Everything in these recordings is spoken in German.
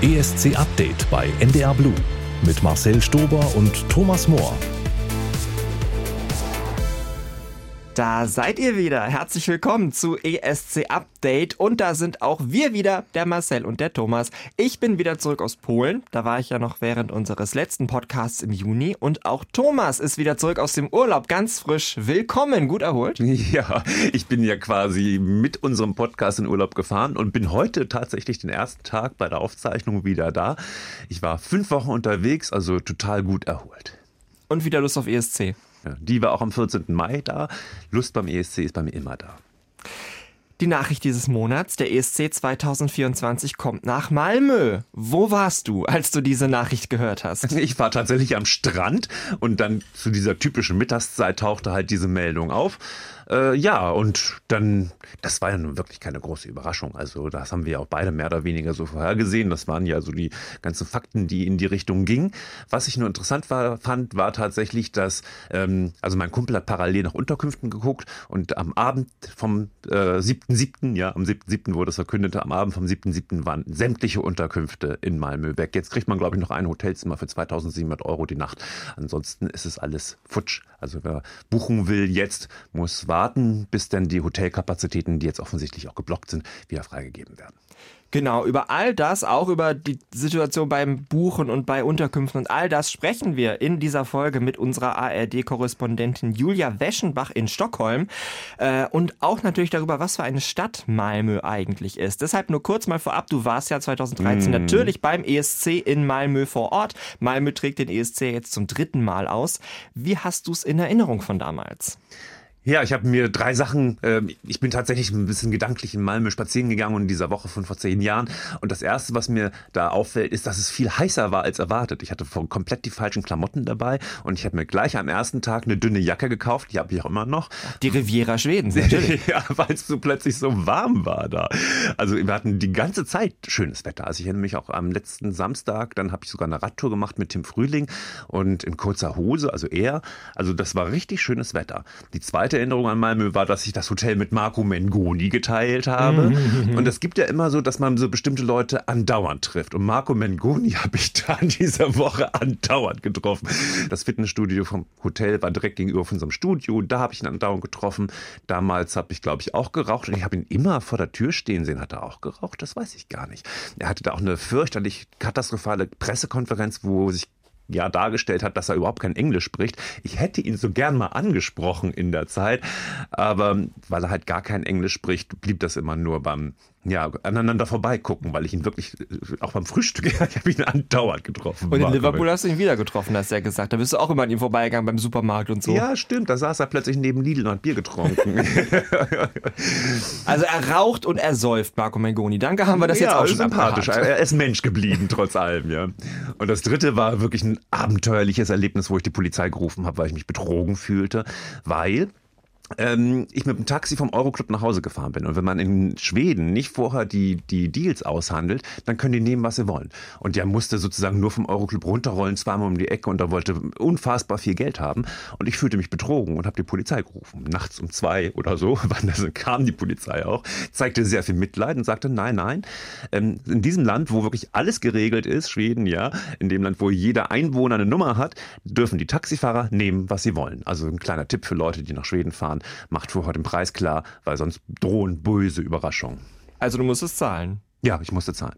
ESC Update bei NDR Blue mit Marcel Stober und Thomas Mohr. Da seid ihr wieder. Herzlich willkommen zu ESC Update. Und da sind auch wir wieder, der Marcel und der Thomas. Ich bin wieder zurück aus Polen. Da war ich ja noch während unseres letzten Podcasts im Juni. Und auch Thomas ist wieder zurück aus dem Urlaub, ganz frisch. Willkommen, gut erholt? Ja, ich bin ja quasi mit unserem Podcast in Urlaub gefahren und bin heute tatsächlich den ersten Tag bei der Aufzeichnung wieder da. Ich war fünf Wochen unterwegs, also total gut erholt. Und wieder Lust auf ESC. Ja, die war auch am 14. Mai da. Lust beim ESC ist bei mir immer da. Die Nachricht dieses Monats, der ESC 2024 kommt nach Malmö. Wo warst du, als du diese Nachricht gehört hast? Ich war tatsächlich am Strand und dann zu dieser typischen Mittagszeit tauchte halt diese Meldung auf. Äh, ja, und dann, das war ja nun wirklich keine große Überraschung. Also das haben wir ja auch beide mehr oder weniger so vorhergesehen. Das waren ja so die ganzen Fakten, die in die Richtung gingen. Was ich nur interessant war, fand, war tatsächlich, dass, ähm, also mein Kumpel hat parallel nach Unterkünften geguckt und am Abend vom äh, 7.7., ja, am 7.7. wurde es verkündet, am Abend vom 7.7. waren sämtliche Unterkünfte in Malmö weg. Jetzt kriegt man, glaube ich, noch ein Hotelzimmer für 2700 Euro die Nacht. Ansonsten ist es alles futsch. Also wer buchen will jetzt, muss warten warten, bis dann die Hotelkapazitäten, die jetzt offensichtlich auch geblockt sind, wieder freigegeben werden. Genau, über all das, auch über die Situation beim Buchen und bei Unterkünften und all das sprechen wir in dieser Folge mit unserer ARD-Korrespondentin Julia Weschenbach in Stockholm äh, und auch natürlich darüber, was für eine Stadt Malmö eigentlich ist. Deshalb nur kurz mal vorab, du warst ja 2013 mm. natürlich beim ESC in Malmö vor Ort. Malmö trägt den ESC jetzt zum dritten Mal aus. Wie hast du es in Erinnerung von damals? Ja, ich habe mir drei Sachen, äh, ich bin tatsächlich ein bisschen gedanklich in Malmö spazieren gegangen in dieser Woche von vor zehn Jahren. Und das Erste, was mir da auffällt, ist, dass es viel heißer war als erwartet. Ich hatte komplett die falschen Klamotten dabei und ich habe mir gleich am ersten Tag eine dünne Jacke gekauft, die habe ich auch immer noch. Die Riviera Schweden, natürlich. ja, weil es so plötzlich so warm war da. Also wir hatten die ganze Zeit schönes Wetter. Also ich erinnere mich auch am letzten Samstag, dann habe ich sogar eine Radtour gemacht mit Tim Frühling und in kurzer Hose, also er. Also das war richtig schönes Wetter. Die zweite Erinnerung an Malmö war, dass ich das Hotel mit Marco Mengoni geteilt habe. Mhm. Und es gibt ja immer so, dass man so bestimmte Leute andauernd trifft. Und Marco Mengoni habe ich da in dieser Woche andauernd getroffen. Das Fitnessstudio vom Hotel war direkt gegenüber von unserem Studio. Da habe ich ihn andauernd getroffen. Damals habe ich, glaube ich, auch geraucht. Und ich habe ihn immer vor der Tür stehen sehen. Hat er auch geraucht? Das weiß ich gar nicht. Er hatte da auch eine fürchterlich katastrophale Pressekonferenz, wo sich ja dargestellt hat, dass er überhaupt kein Englisch spricht. Ich hätte ihn so gern mal angesprochen in der Zeit, aber weil er halt gar kein Englisch spricht, blieb das immer nur beim ja, aneinander vorbeigucken, weil ich ihn wirklich äh, auch beim Frühstück, ich habe ihn andauernd getroffen. Und in Liverpool hast du ihn wieder getroffen, hast du ja gesagt. Da bist du auch immer an ihm vorbeigegangen beim Supermarkt und so. Ja, stimmt. Da saß er plötzlich neben Lidl und hat Bier getrunken. also er raucht und er säuft, Marco Mengoni. Danke, haben wir das ja, jetzt auch schon sympathisch. Abgehakt. Er ist Mensch geblieben, trotz allem, ja. Und das dritte war wirklich ein abenteuerliches Erlebnis, wo ich die Polizei gerufen habe, weil ich mich betrogen fühlte, weil ähm, ich mit dem Taxi vom Euroclub nach Hause gefahren bin. Und wenn man in Schweden nicht vorher die, die Deals aushandelt, dann können die nehmen, was sie wollen. Und der musste sozusagen nur vom Euroclub runterrollen, zweimal um die Ecke und da wollte unfassbar viel Geld haben. Und ich fühlte mich betrogen und habe die Polizei gerufen. Nachts um zwei oder so, wann das kam die Polizei auch, zeigte sehr viel Mitleid und sagte, nein, nein, ähm, in diesem Land, wo wirklich alles geregelt ist, Schweden, ja, in dem Land, wo jeder Einwohner eine Nummer hat, dürfen die Taxifahrer nehmen, was sie wollen. Also ein kleiner Tipp für Leute, die nach Schweden fahren fahren, macht vorher den Preis klar, weil sonst drohen böse Überraschungen. Also du musstest zahlen? Ja, ich musste zahlen.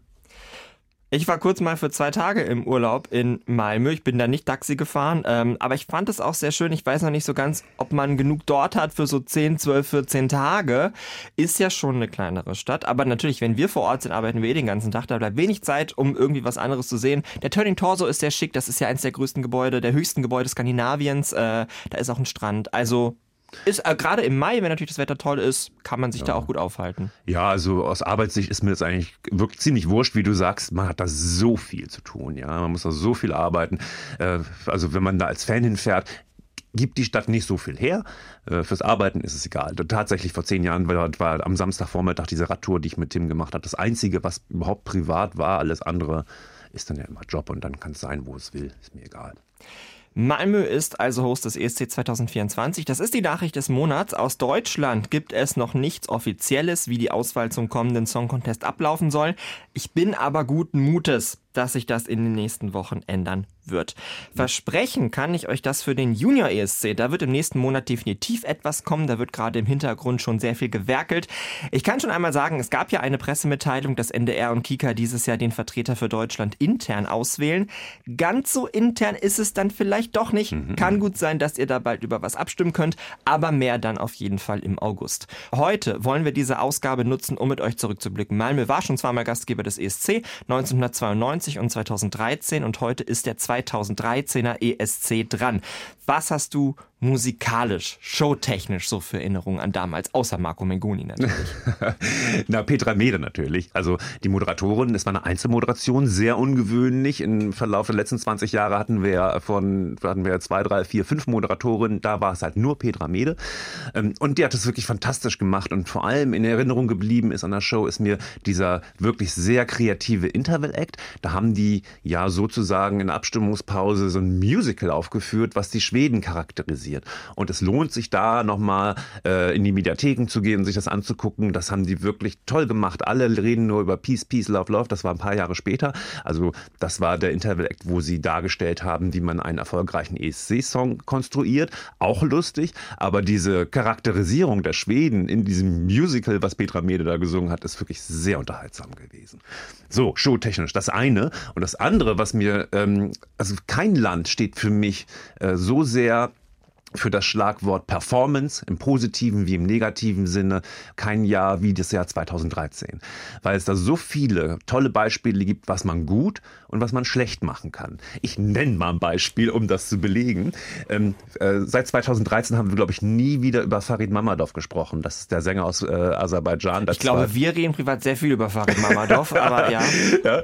Ich war kurz mal für zwei Tage im Urlaub in Malmö. Ich bin da nicht Taxi gefahren, ähm, aber ich fand es auch sehr schön. Ich weiß noch nicht so ganz, ob man genug dort hat für so 10, 12, 14 Tage. Ist ja schon eine kleinere Stadt, aber natürlich, wenn wir vor Ort sind, arbeiten wir eh den ganzen Tag. Da bleibt wenig Zeit, um irgendwie was anderes zu sehen. Der Turning Torso ist sehr schick. Das ist ja eines der größten Gebäude, der höchsten Gebäude Skandinaviens. Äh, da ist auch ein Strand. Also ist äh, gerade im Mai, wenn natürlich das Wetter toll ist, kann man sich ja. da auch gut aufhalten. Ja, also aus Arbeitssicht ist mir das eigentlich wirklich ziemlich wurscht, wie du sagst. Man hat da so viel zu tun, ja. Man muss da so viel arbeiten. Äh, also wenn man da als Fan hinfährt, gibt die Stadt nicht so viel her. Äh, fürs Arbeiten ist es egal. Tatsächlich vor zehn Jahren war, war am Samstagvormittag diese Radtour, die ich mit Tim gemacht habe, das Einzige, was überhaupt privat war. Alles andere ist dann ja immer Job und dann kann es sein, wo es will. Ist mir egal. Malmö ist also Host des ESC 2024. Das ist die Nachricht des Monats. Aus Deutschland gibt es noch nichts Offizielles, wie die Auswahl zum kommenden Song Contest ablaufen soll. Ich bin aber guten Mutes, dass sich das in den nächsten Wochen ändern wird. Versprechen kann ich euch das für den Junior ESC. Da wird im nächsten Monat definitiv etwas kommen. Da wird gerade im Hintergrund schon sehr viel gewerkelt. Ich kann schon einmal sagen, es gab ja eine Pressemitteilung, dass NDR und Kika dieses Jahr den Vertreter für Deutschland intern auswählen. Ganz so intern ist es dann vielleicht doch nicht. Mhm. Kann gut sein, dass ihr da bald über was abstimmen könnt, aber mehr dann auf jeden Fall im August. Heute wollen wir diese Ausgabe nutzen, um mit euch zurückzublicken. Malmö war schon zweimal Gastgeber des ESC 1992 und 2013 und heute ist der 2013er ESC dran. Was hast du musikalisch, showtechnisch so für Erinnerungen an damals, außer Marco Mengoni natürlich? Na, Petra Mede natürlich. Also die Moderatorin, es war eine Einzelmoderation, sehr ungewöhnlich. Im Verlauf der letzten 20 Jahre hatten wir von hatten wir zwei, drei, vier, fünf Moderatorinnen, da war es halt nur Petra Mede. Ähm, und die hat es wirklich fantastisch gemacht und vor allem in Erinnerung geblieben ist an der Show ist mir dieser wirklich sehr kreative Interval-Act. Da haben die ja sozusagen in Abstimmungspause so ein Musical aufgeführt, was die Schweden charakterisiert passiert. Und es lohnt sich da nochmal äh, in die Mediatheken zu gehen, sich das anzugucken. Das haben die wirklich toll gemacht. Alle reden nur über Peace, Peace, Love, Love. Das war ein paar Jahre später. Also das war der Interval Act, wo sie dargestellt haben, wie man einen erfolgreichen ESC-Song konstruiert. Auch lustig. Aber diese Charakterisierung der Schweden in diesem Musical, was Petra Mede da gesungen hat, ist wirklich sehr unterhaltsam gewesen. So, showtechnisch das eine. Und das andere, was mir, ähm, also kein Land steht für mich äh, so sehr für das Schlagwort Performance im positiven wie im negativen Sinne kein Jahr wie das Jahr 2013, weil es da so viele tolle Beispiele gibt, was man gut und was man schlecht machen kann. Ich nenne mal ein Beispiel, um das zu belegen. Ähm, äh, seit 2013 haben wir, glaube ich, nie wieder über Farid Mamadov gesprochen. Das ist der Sänger aus äh, Aserbaidschan. Ich glaube, wir reden privat sehr viel über Farid Mamadov, aber ja. ja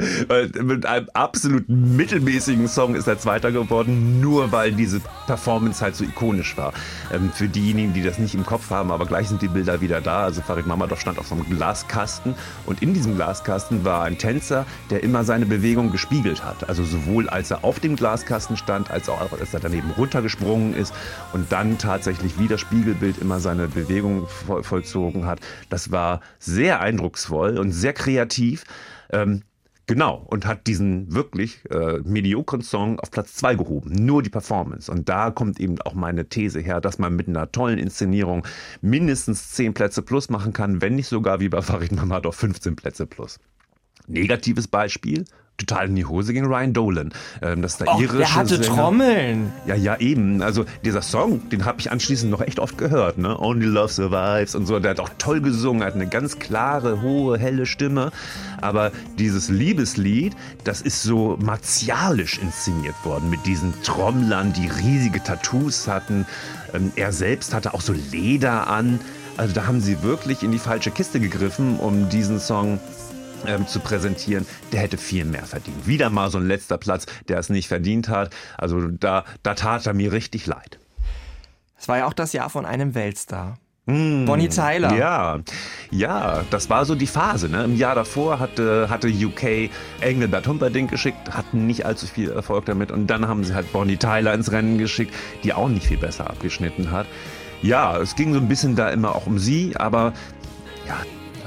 mit einem absolut mittelmäßigen Song ist er Zweiter geworden, nur weil diese Performance halt so ikonisch war. Ähm, für diejenigen, die das nicht im Kopf haben, aber gleich sind die Bilder wieder da. Also Farid Mamadov stand auf so einem Glaskasten und in diesem Glaskasten war ein Tänzer, der immer seine Bewegung gespiegelt hat. Also sowohl als er auf dem Glaskasten stand, als auch als er daneben runtergesprungen ist und dann tatsächlich wie das Spiegelbild immer seine Bewegung vollzogen hat. Das war sehr eindrucksvoll und sehr kreativ. Ähm, Genau, und hat diesen wirklich äh, mediokren Song auf Platz zwei gehoben. Nur die Performance. Und da kommt eben auch meine These her, dass man mit einer tollen Inszenierung mindestens zehn Plätze plus machen kann, wenn nicht sogar wie bei Farid Mamadov 15 Plätze plus. Negatives Beispiel, total in die Hose ging Ryan Dolan. Ähm, das ist der Och, irische der hatte Sänger. Trommeln. Ja, ja, eben. Also dieser Song, den habe ich anschließend noch echt oft gehört. Ne? Only Love Survives und so. Der hat auch toll gesungen, hat eine ganz klare, hohe, helle Stimme. Aber dieses Liebeslied, das ist so martialisch inszeniert worden mit diesen Trommlern, die riesige Tattoos hatten. Ähm, er selbst hatte auch so Leder an. Also da haben sie wirklich in die falsche Kiste gegriffen, um diesen Song ähm, zu präsentieren, der hätte viel mehr verdient. Wieder mal so ein letzter Platz, der es nicht verdient hat. Also da, da tat er mir richtig leid. Es war ja auch das Jahr von einem Weltstar. Mm, Bonnie Tyler. Ja, ja, das war so die Phase. Ne? Im Jahr davor hatte, hatte UK Engelbert Humperdinck geschickt, hatten nicht allzu viel Erfolg damit. Und dann haben sie halt Bonnie Tyler ins Rennen geschickt, die auch nicht viel besser abgeschnitten hat. Ja, es ging so ein bisschen da immer auch um sie, aber ja,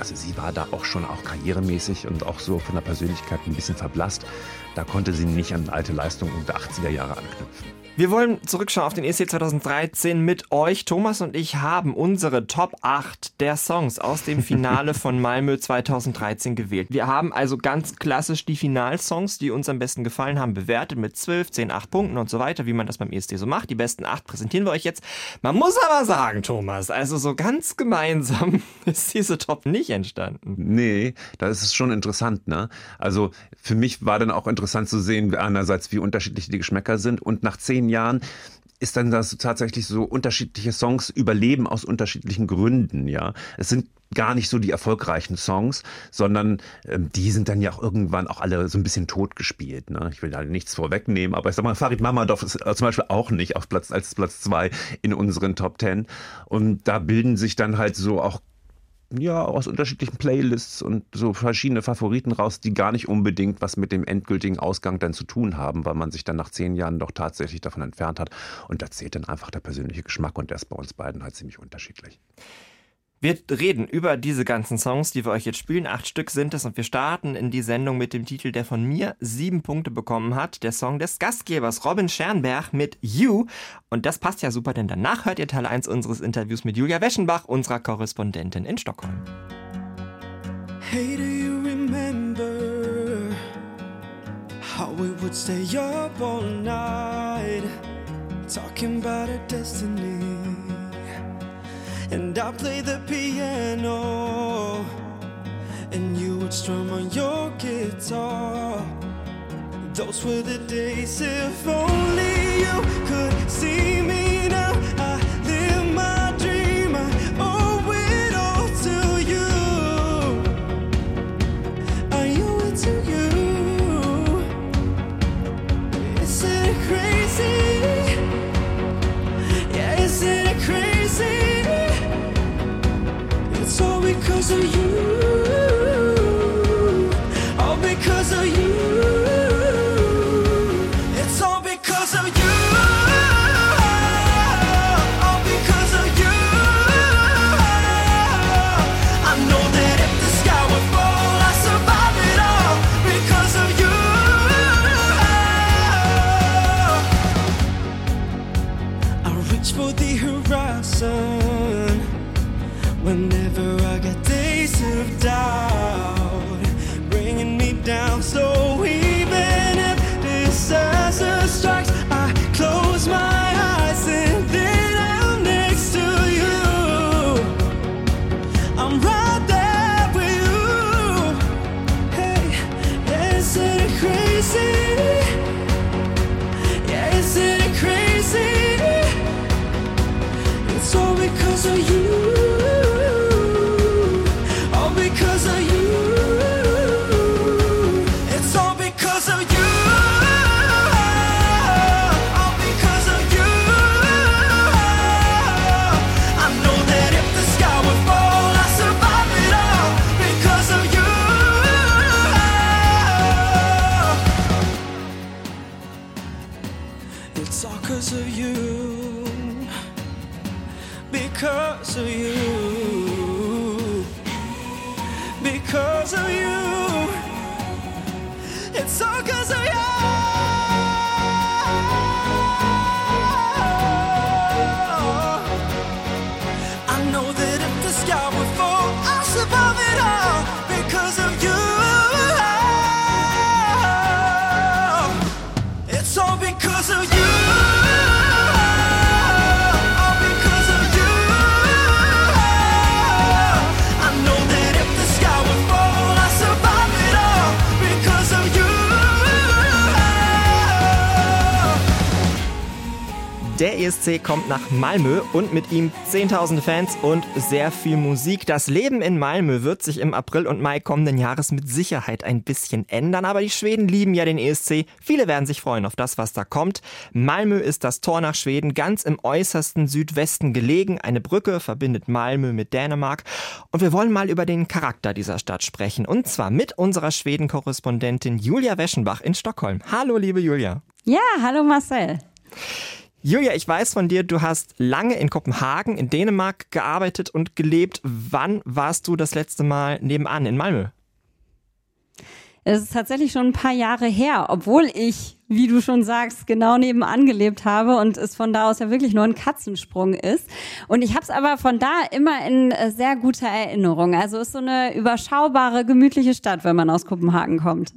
also sie war da auch schon auch karrieremäßig und auch so von der Persönlichkeit ein bisschen verblasst. Da konnte sie nicht an alte Leistungen der 80er Jahre anknüpfen. Wir wollen zurückschauen auf den ESC 2013 mit euch. Thomas und ich haben unsere Top 8 der Songs aus dem Finale von Malmö 2013 gewählt. Wir haben also ganz klassisch die Finalsongs, die uns am besten gefallen haben, bewertet mit 12, 10, 8 Punkten und so weiter, wie man das beim ESC so macht. Die besten 8 präsentieren wir euch jetzt. Man muss aber sagen, Thomas, also so ganz gemeinsam ist diese Top nicht entstanden. Nee, da ist es schon interessant, ne? Also für mich war dann auch interessant zu sehen, einerseits wie unterschiedlich die Geschmäcker sind und nach 10 Jahren ist dann das tatsächlich so unterschiedliche Songs überleben aus unterschiedlichen Gründen, ja. Es sind gar nicht so die erfolgreichen Songs, sondern ähm, die sind dann ja auch irgendwann auch alle so ein bisschen totgespielt. Ne? Ich will da nichts vorwegnehmen, aber ich sag mal, Farid Mamadov ist äh, zum Beispiel auch nicht auf Platz als Platz zwei in unseren Top Ten. Und da bilden sich dann halt so auch ja, aus unterschiedlichen Playlists und so verschiedene Favoriten raus, die gar nicht unbedingt was mit dem endgültigen Ausgang dann zu tun haben, weil man sich dann nach zehn Jahren doch tatsächlich davon entfernt hat. Und da zählt dann einfach der persönliche Geschmack und der ist bei uns beiden halt ziemlich unterschiedlich. Wir reden über diese ganzen Songs, die wir euch jetzt spielen. Acht Stück sind es und wir starten in die Sendung mit dem Titel, der von mir sieben Punkte bekommen hat. Der Song des Gastgebers Robin Schernberg mit You. Und das passt ja super, denn danach hört ihr Teil 1 unseres Interviews mit Julia Weschenbach, unserer Korrespondentin in Stockholm. Hey, do you remember how we would stay up all night talking about our destiny? And I play the piano, and you would strum on your guitar. Those were the days, if only you could see all because of you. All because of you. Der ESC kommt nach Malmö und mit ihm zehntausende Fans und sehr viel Musik. Das Leben in Malmö wird sich im April und Mai kommenden Jahres mit Sicherheit ein bisschen ändern, aber die Schweden lieben ja den ESC. Viele werden sich freuen auf das, was da kommt. Malmö ist das Tor nach Schweden, ganz im äußersten Südwesten gelegen. Eine Brücke verbindet Malmö mit Dänemark. Und wir wollen mal über den Charakter dieser Stadt sprechen. Und zwar mit unserer Schweden-Korrespondentin Julia Weschenbach in Stockholm. Hallo, liebe Julia. Ja, hallo Marcel. Julia, ich weiß von dir, du hast lange in Kopenhagen, in Dänemark gearbeitet und gelebt. Wann warst du das letzte Mal nebenan in Malmö? Es ist tatsächlich schon ein paar Jahre her, obwohl ich, wie du schon sagst, genau nebenan gelebt habe und es von da aus ja wirklich nur ein Katzensprung ist. Und ich habe es aber von da immer in äh, sehr guter Erinnerung. Also ist so eine überschaubare, gemütliche Stadt, wenn man aus Kopenhagen kommt.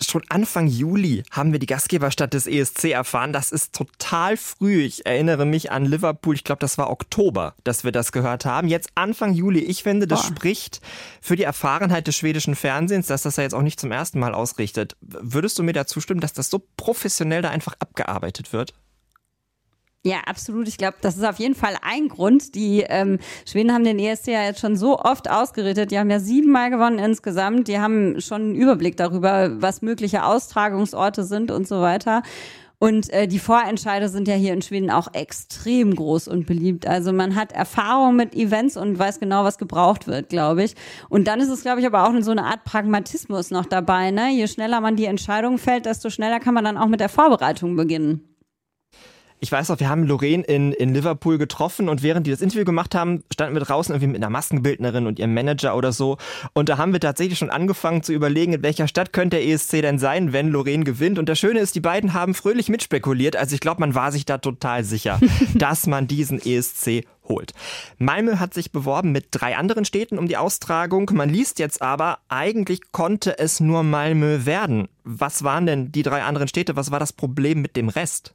Schon Anfang Juli haben wir die Gastgeberstadt des ESC erfahren. Das ist total früh. Ich erinnere mich an Liverpool. Ich glaube, das war Oktober, dass wir das gehört haben. Jetzt Anfang Juli. Ich finde, das Boah. spricht für die Erfahrenheit des schwedischen Fernsehens, dass das ja jetzt auch nicht zum ersten Mal ausrichtet. Würdest du mir dazu stimmen, dass das so professionell da einfach abgearbeitet wird? Ja, absolut. Ich glaube, das ist auf jeden Fall ein Grund. Die ähm, Schweden haben den ESC ja jetzt schon so oft ausgerittet. Die haben ja siebenmal gewonnen insgesamt. Die haben schon einen Überblick darüber, was mögliche Austragungsorte sind und so weiter. Und äh, die Vorentscheide sind ja hier in Schweden auch extrem groß und beliebt. Also man hat Erfahrung mit Events und weiß genau, was gebraucht wird, glaube ich. Und dann ist es, glaube ich, aber auch so eine Art Pragmatismus noch dabei. Ne? Je schneller man die Entscheidung fällt, desto schneller kann man dann auch mit der Vorbereitung beginnen. Ich weiß auch, wir haben Lorraine in, in Liverpool getroffen und während die das Interview gemacht haben, standen wir draußen irgendwie mit einer Maskenbildnerin und ihrem Manager oder so. Und da haben wir tatsächlich schon angefangen zu überlegen, in welcher Stadt könnte der ESC denn sein, wenn Lorraine gewinnt. Und das Schöne ist, die beiden haben fröhlich mitspekuliert. Also ich glaube, man war sich da total sicher, dass man diesen ESC holt. Malmö hat sich beworben mit drei anderen Städten um die Austragung. Man liest jetzt aber, eigentlich konnte es nur Malmö werden. Was waren denn die drei anderen Städte? Was war das Problem mit dem Rest?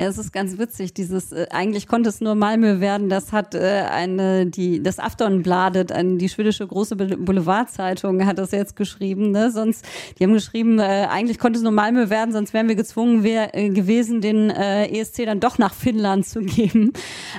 es ist ganz witzig. Dieses äh, eigentlich konnte es nur Malmö werden. Das hat äh, eine die das Aftonbladet, eine, die schwedische große Boulevardzeitung, hat das jetzt geschrieben. Ne? Sonst die haben geschrieben, äh, eigentlich konnte es nur Malmö werden, sonst wären wir gezwungen wär, äh, gewesen, den äh, ESC dann doch nach Finnland zu geben.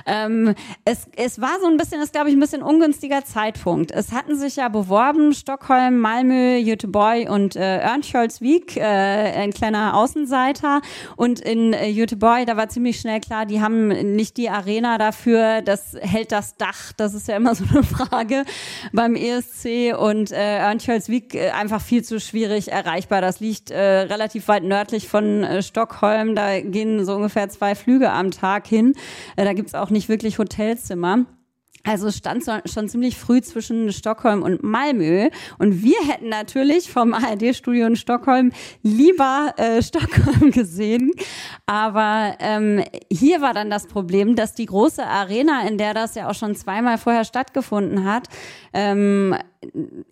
Ähm, es es war so ein bisschen, das glaube ich, ein bisschen ungünstiger Zeitpunkt. Es hatten sich ja beworben Stockholm, Malmö, Göteborg und äh, Örnsköldsvik, äh, ein kleiner Außenseiter und in äh, Göteborg da war ziemlich schnell klar, die haben nicht die Arena dafür, das hält das Dach, das ist ja immer so eine Frage beim ESC und äh, Örnsköldsvik äh, einfach viel zu schwierig erreichbar. Das liegt äh, relativ weit nördlich von äh, Stockholm, da gehen so ungefähr zwei Flüge am Tag hin. Äh, da gibt's auch nicht wirklich Hotelzimmer. Also es stand schon ziemlich früh zwischen Stockholm und Malmö. Und wir hätten natürlich vom ARD-Studio in Stockholm lieber äh, Stockholm gesehen. Aber ähm, hier war dann das Problem, dass die große Arena, in der das ja auch schon zweimal vorher stattgefunden hat, ähm,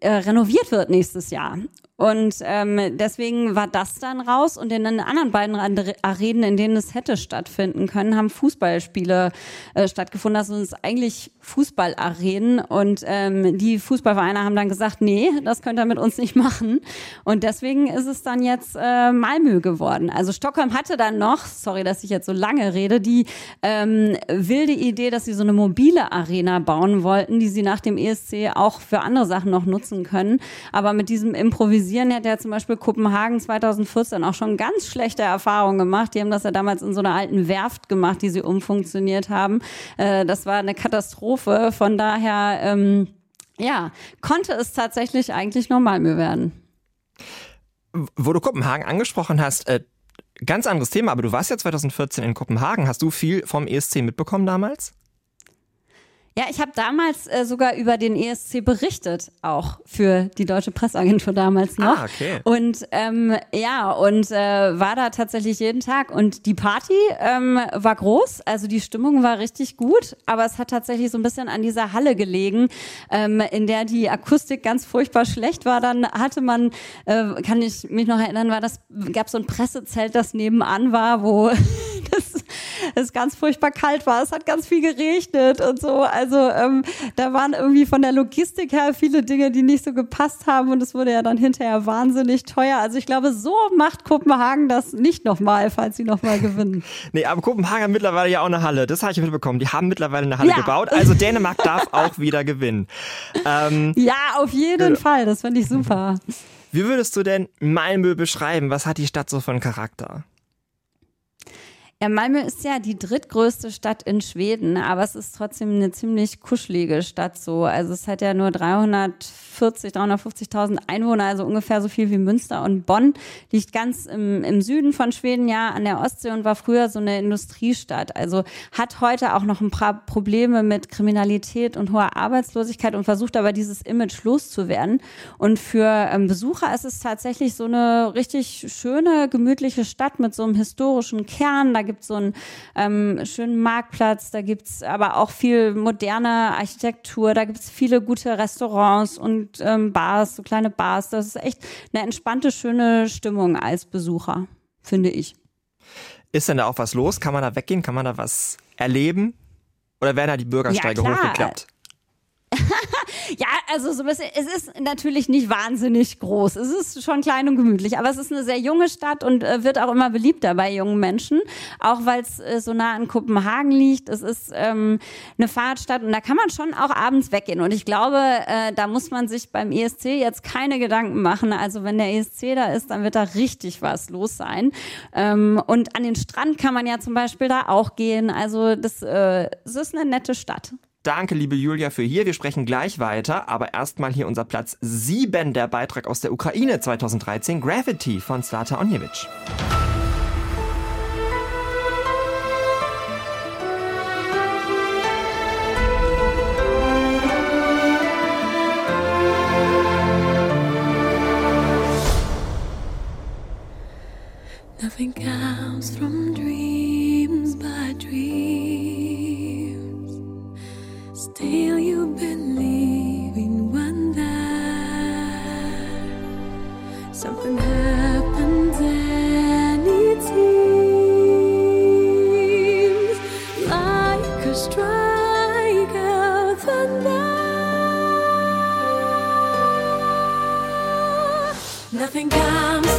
äh, renoviert wird nächstes Jahr. Und ähm, deswegen war das dann raus und in den anderen beiden Arenen, in denen es hätte stattfinden können, haben Fußballspiele äh, stattgefunden. Es ist eigentlich Fußballarenen und ähm, die Fußballvereine haben dann gesagt, nee, das könnt ihr mit uns nicht machen. Und deswegen ist es dann jetzt äh, Malmö geworden. Also Stockholm hatte dann noch, sorry, dass ich jetzt so lange rede, die ähm, wilde Idee, dass sie so eine mobile Arena bauen wollten, die sie nach dem ESC auch für andere Sachen noch nutzen können. Aber mit diesem Improvisieren hat ja zum Beispiel Kopenhagen 2014 auch schon ganz schlechte Erfahrungen gemacht. Die haben das ja damals in so einer alten Werft gemacht, die sie umfunktioniert haben. Äh, das war eine Katastrophe. Von daher, ähm, ja, konnte es tatsächlich eigentlich normal mehr werden. Wo du Kopenhagen angesprochen hast, äh, ganz anderes Thema, aber du warst ja 2014 in Kopenhagen. Hast du viel vom ESC mitbekommen damals? Ja, ich habe damals äh, sogar über den ESC berichtet, auch für die deutsche Presseagentur damals noch. Ah, okay. Und ähm, ja, und äh, war da tatsächlich jeden Tag. Und die Party ähm, war groß, also die Stimmung war richtig gut, aber es hat tatsächlich so ein bisschen an dieser Halle gelegen, ähm, in der die Akustik ganz furchtbar schlecht war. Dann hatte man, äh, kann ich mich noch erinnern, war das, gab so ein Pressezelt, das nebenan war, wo das, es ganz furchtbar kalt war. Es hat ganz viel geregnet und so. Also also ähm, da waren irgendwie von der Logistik her viele Dinge, die nicht so gepasst haben und es wurde ja dann hinterher wahnsinnig teuer. Also ich glaube, so macht Kopenhagen das nicht nochmal, falls sie nochmal gewinnen. nee, aber Kopenhagen hat mittlerweile ja auch eine Halle. Das habe ich mitbekommen. Die haben mittlerweile eine Halle ja. gebaut. Also Dänemark darf auch wieder gewinnen. Ähm, ja, auf jeden ja. Fall. Das finde ich super. Wie würdest du denn Malmö beschreiben? Was hat die Stadt so einen Charakter? Ja, Malmö ist ja die drittgrößte Stadt in Schweden, aber es ist trotzdem eine ziemlich kuschelige Stadt so. Also es hat ja nur 340, 350.000 Einwohner, also ungefähr so viel wie Münster und Bonn. Liegt ganz im, im Süden von Schweden, ja, an der Ostsee und war früher so eine Industriestadt. Also hat heute auch noch ein paar Probleme mit Kriminalität und hoher Arbeitslosigkeit und versucht aber dieses Image loszuwerden. Und für ähm, Besucher ist es tatsächlich so eine richtig schöne, gemütliche Stadt mit so einem historischen Kern. Da gibt es so einen ähm, schönen Marktplatz, da gibt es aber auch viel moderne Architektur, da gibt es viele gute Restaurants und ähm, Bars, so kleine Bars. Das ist echt eine entspannte, schöne Stimmung als Besucher, finde ich. Ist denn da auch was los? Kann man da weggehen? Kann man da was erleben? Oder werden da die Bürgersteige ja, hochgeklappt? Ja, also so ein bisschen, es ist natürlich nicht wahnsinnig groß. Es ist schon klein und gemütlich, aber es ist eine sehr junge Stadt und äh, wird auch immer beliebter bei jungen Menschen, auch weil es äh, so nah an Kopenhagen liegt. Es ist ähm, eine Fahrradstadt und da kann man schon auch abends weggehen. Und ich glaube, äh, da muss man sich beim ESC jetzt keine Gedanken machen. Also wenn der ESC da ist, dann wird da richtig was los sein. Ähm, und an den Strand kann man ja zum Beispiel da auch gehen. Also das, äh, das ist eine nette Stadt. Danke, liebe Julia, für hier. Wir sprechen gleich weiter, aber erstmal hier unser Platz 7, der Beitrag aus der Ukraine 2013, Gravity von Slata Onjevic. Nothing comes from Still, you believe in wonder. Something happens and it seems like a strike of thunder. Nothing comes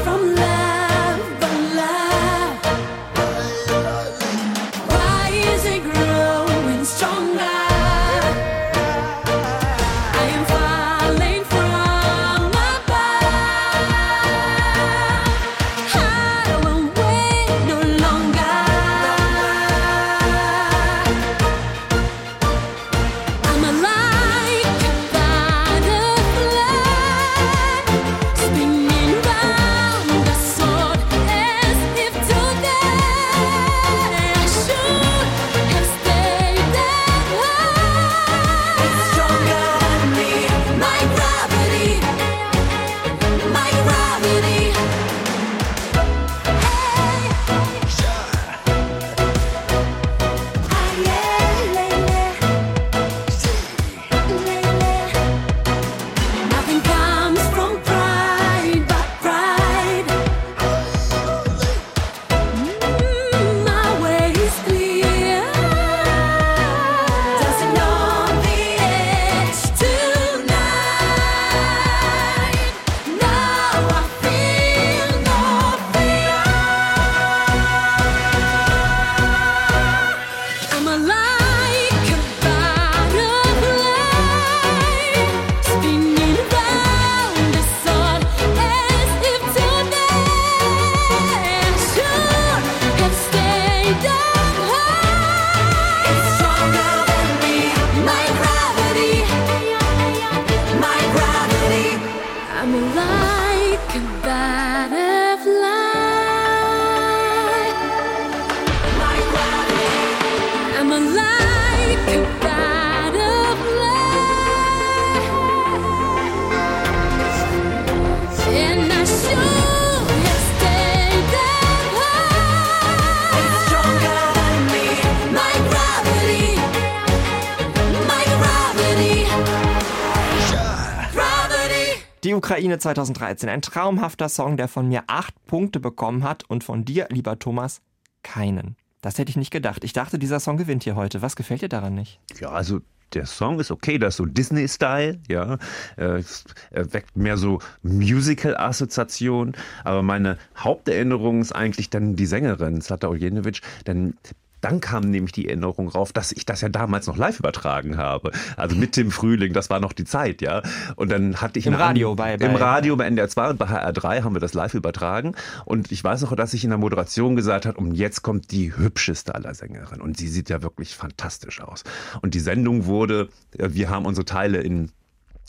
Ukraine 2013, ein traumhafter Song, der von mir acht Punkte bekommen hat und von dir, lieber Thomas, keinen. Das hätte ich nicht gedacht. Ich dachte, dieser Song gewinnt hier heute. Was gefällt dir daran nicht? Ja, also der Song ist okay, das ist so Disney-Style, ja. Äh, er weckt mehr so Musical-Assoziationen. Aber meine Haupterinnerung ist eigentlich dann die Sängerin, Zlata Ojenovic, denn dann kam nämlich die Erinnerung rauf, dass ich das ja damals noch live übertragen habe. Also mit dem Frühling, das war noch die Zeit, ja. Und dann hatte ich Im Radio An- bei- Im bei- Radio bei NDR 2 und bei HR3 haben wir das live übertragen. Und ich weiß noch, dass ich in der Moderation gesagt habe, und jetzt kommt die hübscheste aller Sängerinnen. Und sie sieht ja wirklich fantastisch aus. Und die Sendung wurde, wir haben unsere Teile in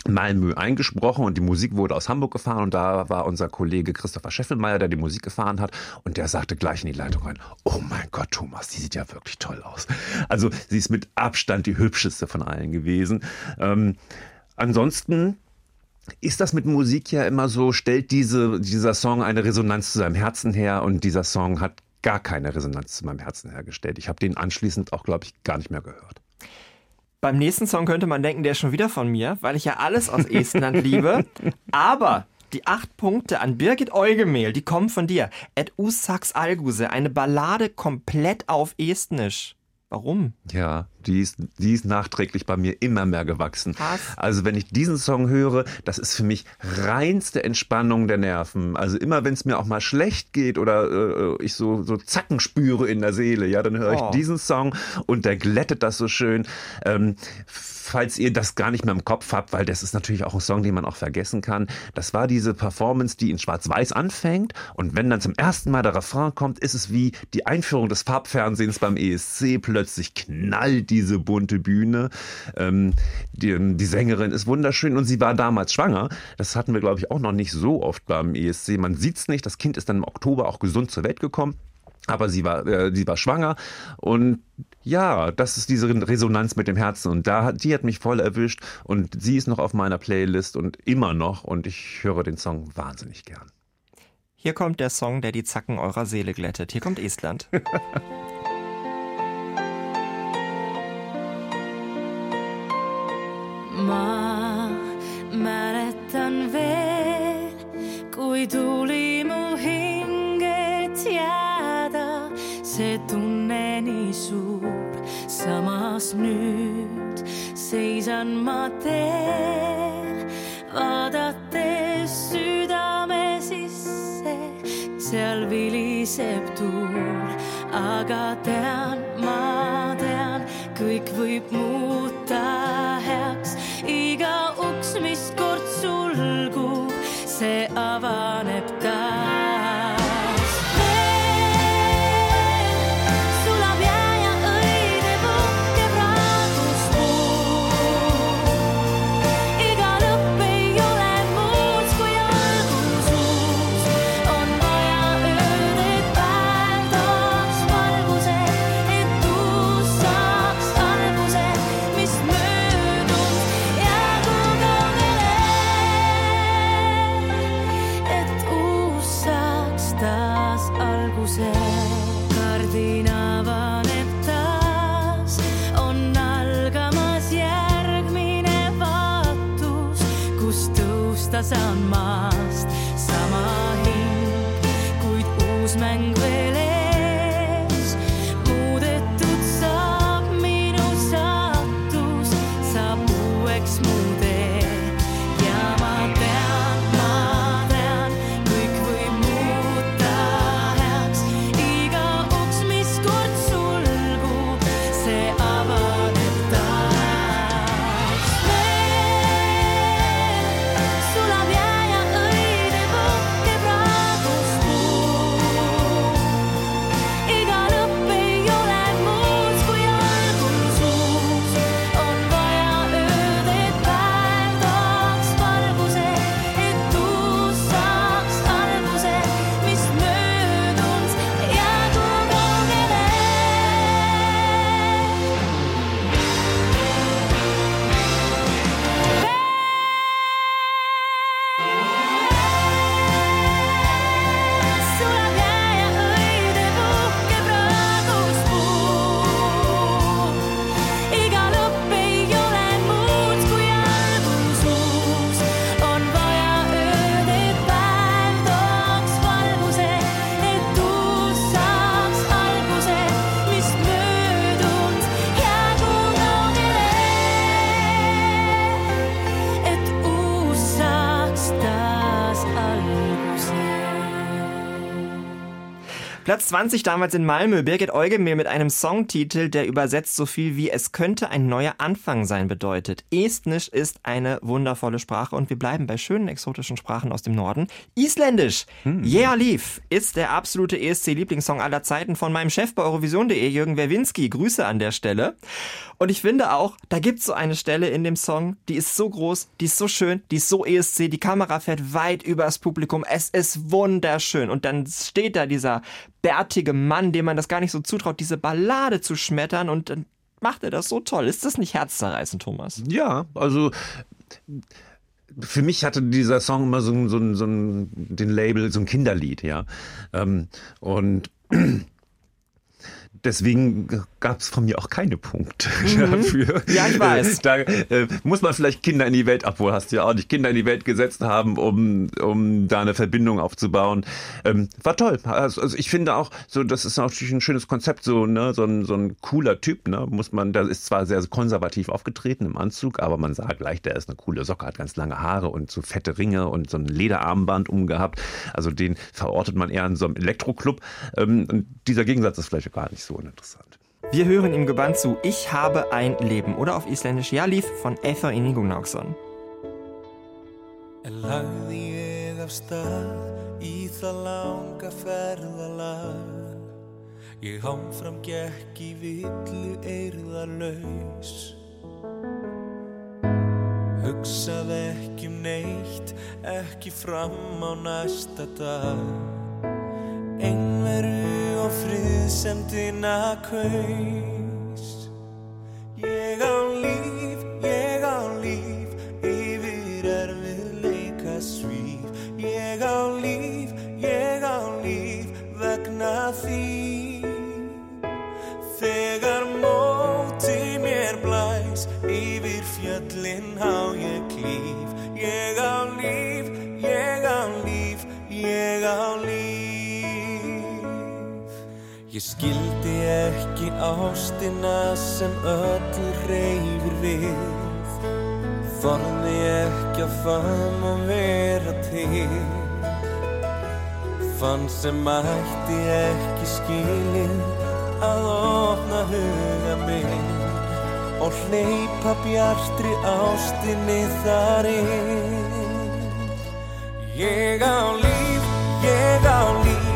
Malmö eingesprochen und die Musik wurde aus Hamburg gefahren und da war unser Kollege Christopher Scheffelmeier, der die Musik gefahren hat und der sagte gleich in die Leitung rein, oh mein Gott, Thomas, die sieht ja wirklich toll aus. Also sie ist mit Abstand die hübscheste von allen gewesen. Ähm, ansonsten ist das mit Musik ja immer so, stellt diese, dieser Song eine Resonanz zu seinem Herzen her und dieser Song hat gar keine Resonanz zu meinem Herzen hergestellt. Ich habe den anschließend auch, glaube ich, gar nicht mehr gehört. Beim nächsten Song könnte man denken, der ist schon wieder von mir, weil ich ja alles aus Estland liebe. Aber die acht Punkte an Birgit Eugemehl, die kommen von dir. Et Usaks Alguse, eine Ballade komplett auf Estnisch. Warum? Ja, Die ist, die ist nachträglich bei mir immer mehr gewachsen. Krass. Also wenn ich diesen Song höre, das ist für mich reinste Entspannung der Nerven. Also immer wenn es mir auch mal schlecht geht oder äh, ich so, so Zacken spüre in der Seele, ja, dann höre ich Oh. diesen Song und der glättet das so schön. Ähm, falls ihr das gar nicht mehr im Kopf habt, weil das ist natürlich auch ein Song, den man auch vergessen kann. Das war diese Performance, die in Schwarz-Weiß anfängt und wenn dann zum ersten Mal der Refrain kommt, ist es wie die Einführung des Farbfernsehens beim ESC. Plötzlich knallt diese bunte Bühne. Ähm, die, die Sängerin ist wunderschön und sie war damals schwanger. Das hatten wir, glaube ich, auch noch nicht so oft beim ESC. Man sieht's nicht. Das Kind ist dann im Oktober auch gesund zur Welt gekommen. Aber sie war, äh, sie war schwanger und ja, das ist diese Resonanz mit dem Herzen und da die hat mich voll erwischt und sie ist noch auf meiner Playlist und immer noch und ich höre den Song wahnsinnig gern. Hier kommt der Song, der die Zacken eurer Seele glättet. Hier kommt Estland. Mä mälettän veel, kui tuli mu hinget jääda. See tunne nii suur, samas nüüd seisan ma teel, vaadates südame sisse. seal viliseb tuul, aga tean, ma tean, kõik võib muuta heaks. Iga uks, mis kord sulgub, see avaneb Platz 20 damals in Malmö. Birgit Eugemir mit einem Songtitel, der übersetzt so viel wie Es könnte ein neuer Anfang sein bedeutet. Estnisch ist eine wundervolle Sprache und wir bleiben bei schönen exotischen Sprachen aus dem Norden. Isländisch. Yeah Leaf ist der absolute ESC-Lieblingssong aller Zeiten von meinem Chef bei Eurovision.de, Jürgen Werwinski. Grüße an der Stelle. Und ich finde auch, da gibt's so eine Stelle in dem Song, die ist so groß, die ist so schön, die ist so ESC, die Kamera fährt weit übers Publikum. Es ist wunderschön. Und dann steht da dieser bärtige Mann, dem man das gar nicht so zutraut, diese Ballade zu schmettern und dann macht er das so toll. Ist das nicht herzzerreißend, Thomas? Ja, also für mich hatte dieser Song immer so, so, so ein, den Label, so ein Kinderlied, ja. Ähm, und deswegen gab es von mir auch keine Punkte dafür. Ja, ich weiß. Da äh, muss man vielleicht Kinder in die Welt, obwohl hast du ja auch nicht Kinder in die Welt gesetzt haben, um, um da eine Verbindung aufzubauen. Ähm, war toll. Also, also ich finde auch, so das ist natürlich ein schönes Konzept, so, ne, so ein, so ein cooler Typ, ne, muss man, der ist zwar sehr konservativ aufgetreten im Anzug, aber man sagt gleich, der ist eine coole Socke, hat ganz lange Haare und so fette Ringe und so ein Lederarmband umgehabt. Also den verortet man eher in so einem Elektroclub. Ähm, und dieser Gegensatz ist vielleicht gar nicht so uninteressant. Wir hören ihm gebannt zu Ich habe ein Leben oder auf Isländisch Jalif von Eithar Inigo Nauksson. En lagði ég af stað í það langa ferðalag. Ég hámfram gekk í villu eirðarlaus Hugsaði ekki um neitt, ekki fram á næsta dag empty and I crave. Ástina sem öllu reyfir við. Þorði ekki að fann og vera til. Fann sem mætti ekki skilin að opna huga minn og hleypa bjartri ástinni þar inn Ég á líf, ég á líf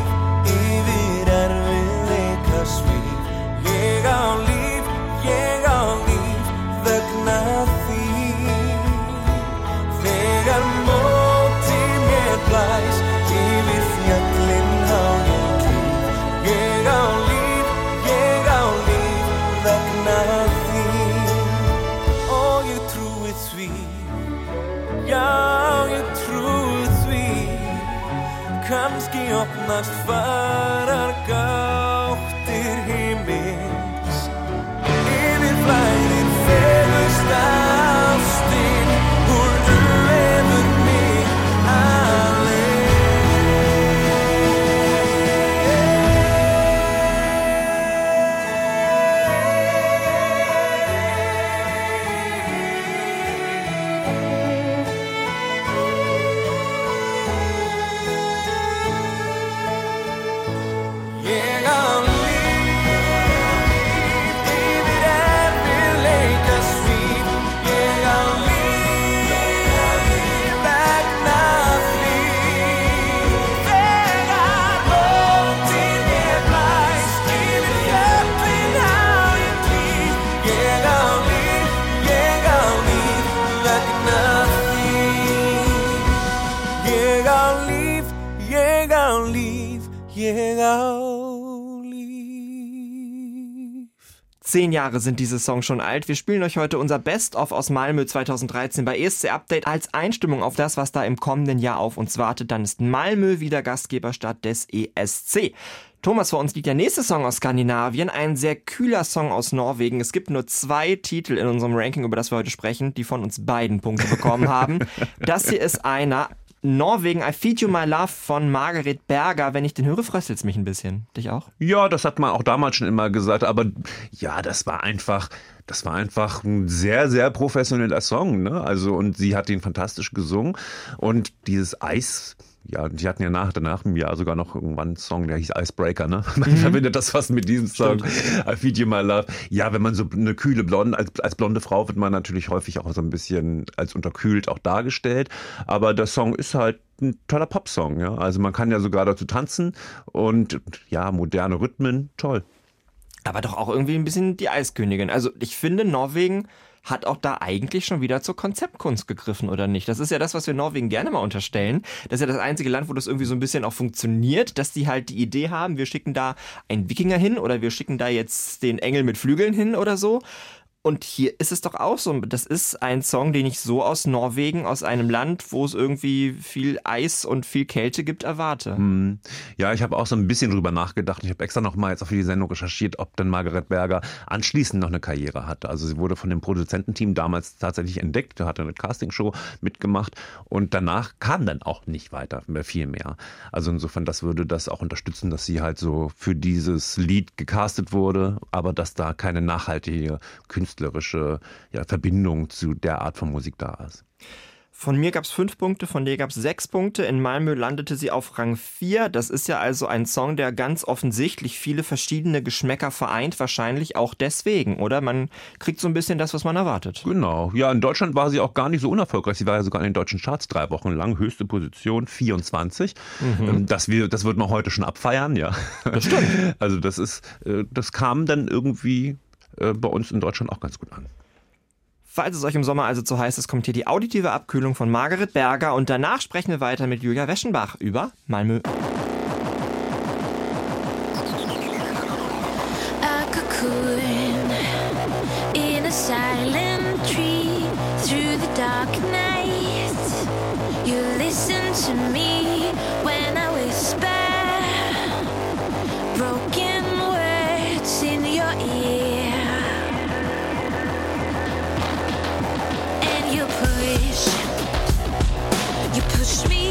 Ég á líf, ég á líf vegna því. Þegar móti mér blæs yfir fjöllin á ég klíf Ég á líf, ég á líf vegna því. Og ég trúi því. Já, ég trúi því. Kanski opnast farar Zehn Jahre sind diese Songs schon alt. Wir spielen euch heute unser Best-of aus Malmö 2013 bei ESC Update als Einstimmung auf das, was da im kommenden Jahr auf uns wartet. Dann ist Malmö wieder Gastgeberstadt des ESC. Thomas, vor uns liegt der nächste Song aus Skandinavien, ein sehr kühler Song aus Norwegen. Es gibt nur zwei Titel in unserem Ranking, über das wir heute sprechen, die von uns beiden Punkte bekommen haben. Das hier ist einer. Norwegen, I Feed You My Love von Margaret Berger. Wenn ich den höre, fröstelt's mich ein bisschen. Dich auch? Ja, das hat man auch damals schon immer gesagt, aber ja, das war einfach, das war einfach ein sehr, sehr professioneller Song, ne? Also, und sie hat ihn fantastisch gesungen und dieses Eis, ja, die hatten ja nach, danach im Jahr sogar noch irgendwann einen Song, der hieß Icebreaker, ne? Man verbindet das fast mit diesem Song. I Feed You My Love. Ja, wenn man so eine kühle Blonde, als, als blonde Frau wird man natürlich häufig auch so ein bisschen als unterkühlt auch dargestellt. Aber der Song ist halt ein toller Popsong, ja. Also man kann ja sogar dazu tanzen und ja, moderne Rhythmen, toll. aber doch auch irgendwie ein bisschen die Eiskönigin. Also ich finde, Norwegen hat auch da eigentlich schon wieder zur Konzeptkunst gegriffen, oder nicht? Das ist ja das, was wir Norwegen gerne mal unterstellen. Das ist ja das einzige Land, wo das irgendwie so ein bisschen auch funktioniert, dass die halt die Idee haben, wir schicken da einen Wikinger hin oder wir schicken da jetzt den Engel mit Flügeln hin oder so. Und hier ist es doch auch so. Das ist ein Song, den ich so aus Norwegen, aus einem Land, wo es irgendwie viel Eis und viel Kälte gibt, erwarte. Hm. Ja, ich habe auch so ein bisschen drüber nachgedacht. Ich habe extra noch mal jetzt auf die Sendung recherchiert, ob denn Margaret Berger anschließend noch eine Karriere hatte. Also sie wurde von dem Produzententeam damals tatsächlich entdeckt, hatte eine Castingshow mitgemacht und danach kam dann auch nicht weiter mehr viel mehr. Also insofern, das würde das auch unterstützen, dass sie halt so für dieses Lied gecastet wurde, aber dass da keine nachhaltige künstlerische ja, Verbindung zu der Art von Musik da ist. Von mir gab es fünf Punkte, von dir gab es sechs Punkte. In Malmö landete sie auf Rang 4. Das ist ja also ein Song, der ganz offensichtlich viele verschiedene Geschmäcker vereint, wahrscheinlich auch deswegen, oder? Man kriegt so ein bisschen das, was man erwartet. Genau. Ja, in Deutschland war sie auch gar nicht so unerfolgreich. Sie war ja sogar in den deutschen Charts drei Wochen lang. Höchste Position 24. Ähm, Das, wir, das wird man heute schon abfeiern, ja. Das stimmt. Also das ist, äh, das kam dann irgendwie bei uns in Deutschland auch ganz gut an. Falls es euch im Sommer also zu heiß ist, kommt hier die auditive Abkühlung von Margaret Berger und danach sprechen wir weiter mit Julia Weschenbach über Malmö. a cocoon push me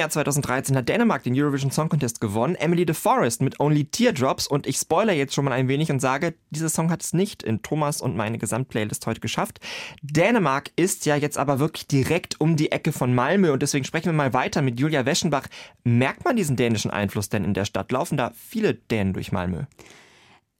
Jahr 2013 hat Dänemark den Eurovision Song Contest gewonnen. Emily de Forest mit Only Teardrops. Und ich spoiler jetzt schon mal ein wenig und sage, dieser Song hat es nicht in Thomas und meine Gesamtplaylist heute geschafft. Dänemark ist ja jetzt aber wirklich direkt um die Ecke von Malmö. Und deswegen sprechen wir mal weiter mit Julia Weschenbach. Merkt man diesen dänischen Einfluss denn in der Stadt? Laufen da viele Dänen durch Malmö?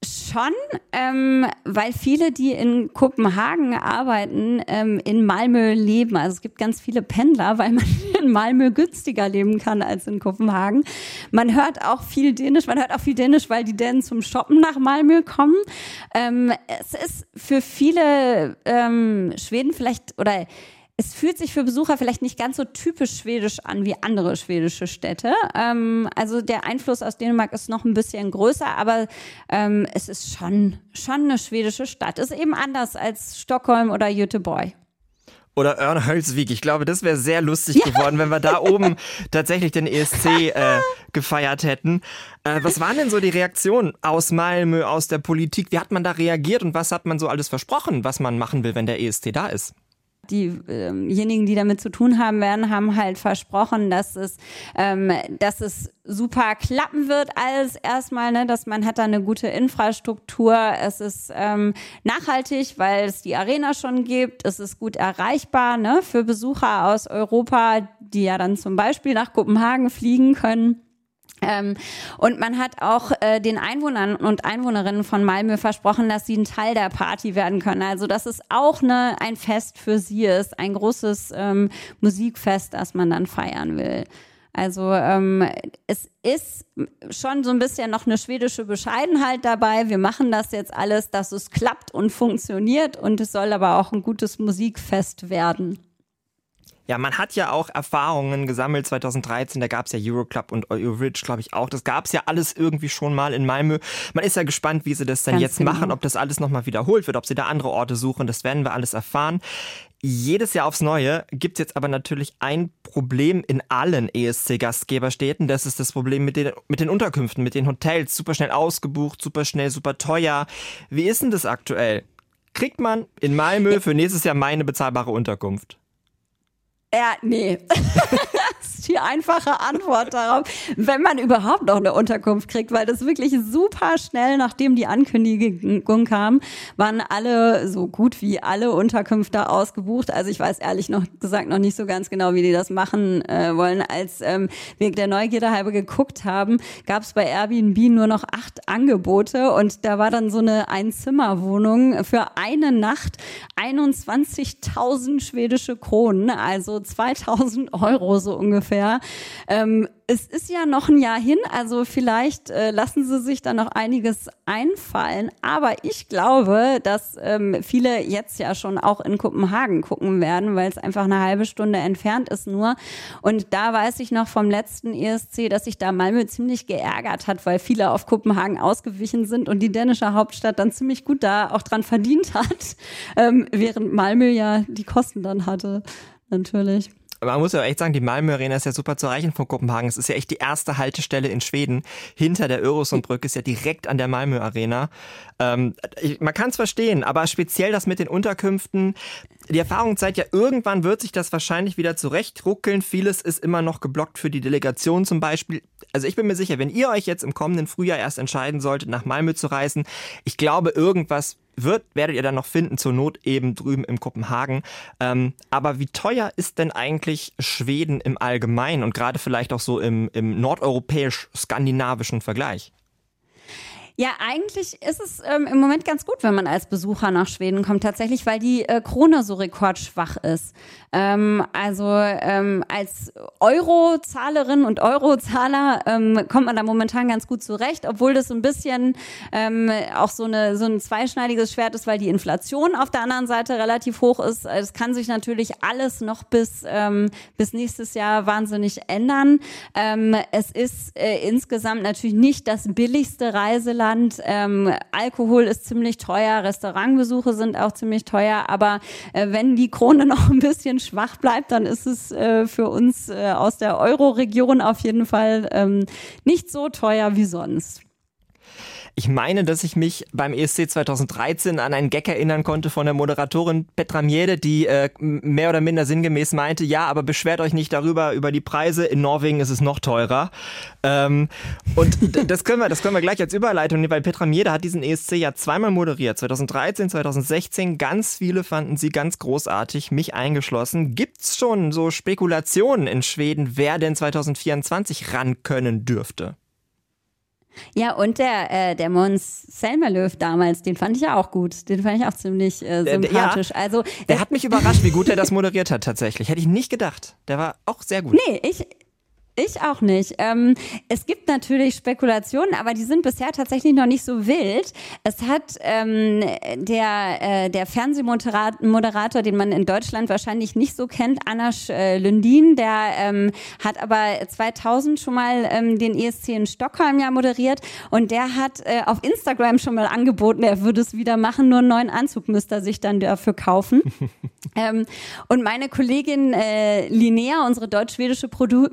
Schon, ähm, weil viele, die in Kopenhagen arbeiten, ähm, in Malmö leben. Also es gibt ganz viele Pendler, weil man in Malmö günstiger leben kann als in Kopenhagen. Man hört auch viel Dänisch, man hört auch viel Dänisch, weil die Dänen zum Shoppen nach Malmö kommen. Ähm, es ist für viele ähm, Schweden vielleicht oder es fühlt sich für Besucher vielleicht nicht ganz so typisch schwedisch an wie andere schwedische Städte. Ähm, also der Einfluss aus Dänemark ist noch ein bisschen größer, aber ähm, es ist schon, schon eine schwedische Stadt. Ist eben anders als Stockholm oder Göteborg. Oder Örnhölzvik. Ich glaube, das wäre sehr lustig geworden, wenn wir da oben tatsächlich den ESC äh, gefeiert hätten. Äh, was waren denn so die Reaktionen aus Malmö, aus der Politik? Wie hat man da reagiert und was hat man so alles versprochen, was man machen will, wenn der ESC da ist? Diejenigen, die damit zu tun haben werden, haben halt versprochen, dass es, ähm, dass es super klappen wird alles erstmal, ne, dass man hat da eine gute Infrastruktur, es ist ähm, nachhaltig, weil es die Arena schon gibt, es ist gut erreichbar ne, für Besucher aus Europa, die ja dann zum Beispiel nach Kopenhagen fliegen können. Ähm, und man hat auch äh, den Einwohnern und Einwohnerinnen von Malmö versprochen, dass sie ein Teil der Party werden können. Also dass es auch ne, ein Fest für sie ist, ein großes ähm, Musikfest, das man dann feiern will. Also ähm, es ist schon so ein bisschen noch eine schwedische Bescheidenheit dabei. Wir machen das jetzt alles, dass es klappt und funktioniert und es soll aber auch ein gutes Musikfest werden. Ja, man hat ja auch Erfahrungen gesammelt 2013, da gab es ja Euroclub und Euroridge, glaube ich, auch. Das gab es ja alles irgendwie schon mal in Malmö. Man ist ja gespannt, wie sie das dann jetzt genau. machen, ob das alles nochmal wiederholt wird, ob sie da andere Orte suchen, das werden wir alles erfahren. Jedes Jahr aufs Neue gibt es jetzt aber natürlich ein Problem in allen ESC-Gastgeberstädten. Das ist das Problem mit den, mit den Unterkünften, mit den Hotels. Super schnell ausgebucht, super schnell, super teuer. Wie ist denn das aktuell? Kriegt man in Malmö für nächstes Jahr meine bezahlbare Unterkunft? Ja, nee. das ist die einfache Antwort darauf, wenn man überhaupt noch eine Unterkunft kriegt, weil das wirklich super schnell, nachdem die Ankündigung kam, waren alle so gut wie alle Unterkünfte ausgebucht. Also ich weiß ehrlich noch gesagt noch nicht so ganz genau, wie die das machen äh, wollen. Als ähm, wir der Neugierde halber geguckt haben, gab es bei Airbnb nur noch acht Angebote und da war dann so eine Einzimmerwohnung für eine Nacht 21.000 schwedische Kronen, also 2000 Euro so ungefähr. Ähm, es ist ja noch ein Jahr hin, also vielleicht äh, lassen sie sich da noch einiges einfallen. Aber ich glaube, dass ähm, viele jetzt ja schon auch in Kopenhagen gucken werden, weil es einfach eine halbe Stunde entfernt ist nur. Und da weiß ich noch vom letzten ESC, dass sich da Malmö ziemlich geärgert hat, weil viele auf Kopenhagen ausgewichen sind und die dänische Hauptstadt dann ziemlich gut da auch dran verdient hat, ähm, während Malmö ja die Kosten dann hatte. Natürlich. Man muss ja auch echt sagen, die Malmö Arena ist ja super zu erreichen von Kopenhagen. Es ist ja echt die erste Haltestelle in Schweden. Hinter der Öresundbrücke ist ja direkt an der Malmö Arena. Ähm, man kann es verstehen, aber speziell das mit den Unterkünften. Die Erfahrung zeigt ja, irgendwann wird sich das wahrscheinlich wieder zurechtruckeln. Vieles ist immer noch geblockt für die Delegation zum Beispiel. Also ich bin mir sicher, wenn ihr euch jetzt im kommenden Frühjahr erst entscheiden solltet, nach Malmö zu reisen, ich glaube, irgendwas wird, werdet ihr dann noch finden, zur Not eben drüben in Kopenhagen. Ähm, aber wie teuer ist denn eigentlich Schweden im Allgemeinen und gerade vielleicht auch so im, im nordeuropäisch-skandinavischen Vergleich? Ja, eigentlich ist es ähm, im Moment ganz gut, wenn man als Besucher nach Schweden kommt, tatsächlich, weil die äh, Krone so rekordschwach ist. Ähm, also ähm, als Eurozahlerin und Eurozahler ähm, kommt man da momentan ganz gut zurecht, obwohl das so ein bisschen ähm, auch so, eine, so ein zweischneidiges Schwert ist, weil die Inflation auf der anderen Seite relativ hoch ist. Es kann sich natürlich alles noch bis, ähm, bis nächstes Jahr wahnsinnig ändern. Es ist äh, insgesamt natürlich nicht das billigste Reiseland. Ähm, Alkohol ist ziemlich teuer, Restaurantbesuche sind auch ziemlich teuer, aber äh, wenn die Krone noch ein bisschen schwach bleibt, dann ist es äh, für uns äh, aus der Euro-Region auf jeden Fall ähm, nicht so teuer wie sonst. Ich meine, dass ich mich beim ESC 2013 an einen Gag erinnern konnte von der Moderatorin Petra Miede, die äh, mehr oder minder sinngemäß meinte, ja, aber beschwert euch nicht darüber, über die Preise. In Norwegen ist es noch teurer. Ähm, und das können, wir, das können wir gleich als Überleitung nehmen, weil Petra Miede hat diesen ESC ja zweimal moderiert. 2013, 2016. Ganz viele fanden sie ganz großartig, mich eingeschlossen. Gibt's schon so Spekulationen in Schweden, wer denn 2024 ran können dürfte? Ja, und der, äh, der Mons Selmerlöw damals, den fand ich ja auch gut. Den fand ich auch ziemlich äh, sympathisch. ja. Also, Der hat mich überrascht, wie gut er das moderiert hat tatsächlich. Hätte ich nicht gedacht. Der war auch sehr gut. nee, ich, Ich auch nicht. Ähm, es gibt natürlich Spekulationen, aber die sind bisher tatsächlich noch nicht so wild. Es hat ähm, der, äh, der Fernsehmoderator, den man in Deutschland wahrscheinlich nicht so kennt, Anasch äh, Lundin, der ähm, hat aber 2000 schon mal ähm, den ESC in Stockholm ja moderiert und der hat äh, auf Instagram schon mal angeboten, er würde es wieder machen, nur einen neuen Anzug müsste er sich dann dafür kaufen. ähm, und meine Kollegin äh, Linnea, unsere deutsch-schwedische Produ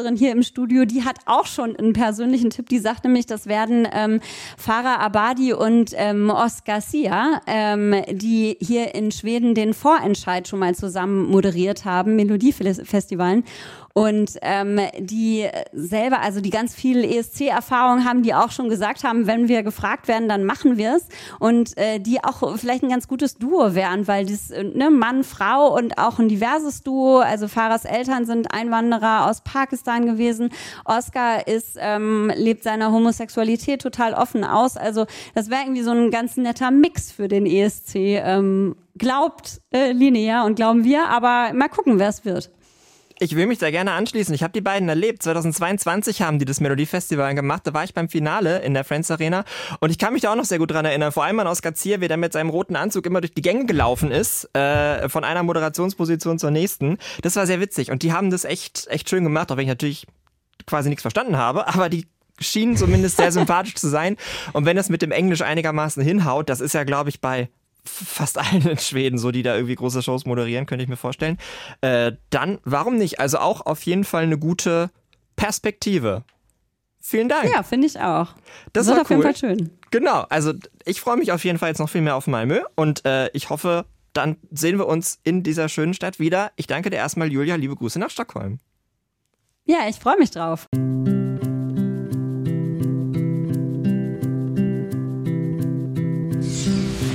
Producerin hier im Studio, die hat auch schon einen persönlichen Tipp. Die sagt nämlich, das werden ähm, Farah Abadi und ähm, Oscar Sia, ähm, die hier in Schweden den Vorentscheid schon mal zusammen moderiert haben, Melodiefestivalen. Und ähm, die selber, also die ganz viel ESC-Erfahrung haben, die auch schon gesagt haben, wenn wir gefragt werden, dann machen wir es. Und äh, die auch vielleicht ein ganz gutes Duo wären, weil das äh, ne, Mann, Frau und auch ein diverses Duo. Also Farahs Eltern sind Einwanderer aus Pakistan gewesen. Oscar ist, ähm, lebt seiner Homosexualität total offen aus. Also das wäre irgendwie so ein ganz netter Mix für den ESC. Ähm, glaubt äh, Linnea und glauben wir, aber mal gucken, wer es wird. Ich will mich da gerne anschließen. Ich habe die beiden erlebt. 2022 haben die das Melodiefestival gemacht. Da war ich beim Finale in der Friends Arena und ich kann mich da auch noch sehr gut dran erinnern. Vor allem an Oskar Zier, wie der mit seinem roten Anzug immer durch die Gänge gelaufen ist, äh, von einer Moderationsposition zur nächsten. Das war sehr witzig und die haben das echt, echt schön gemacht, auch wenn ich natürlich quasi nichts verstanden habe, aber die schienen zumindest sehr sympathisch zu sein. Und wenn das mit dem Englisch einigermaßen hinhaut, das ist ja, glaube ich, bei fast allen in Schweden, so die da irgendwie große Shows moderieren, könnte ich mir vorstellen. Äh, dann, warum nicht? Also auch auf jeden Fall eine gute Perspektive. Vielen Dank. Ja, finde ich auch. Das war auf jeden cool. Fall schön. Genau, also ich freue mich auf jeden Fall jetzt noch viel mehr auf Malmö und äh, ich hoffe, dann sehen wir uns in dieser schönen Stadt wieder. Ich danke dir erstmal, Julia. Liebe Grüße nach Stockholm. Ja, ich freue mich drauf.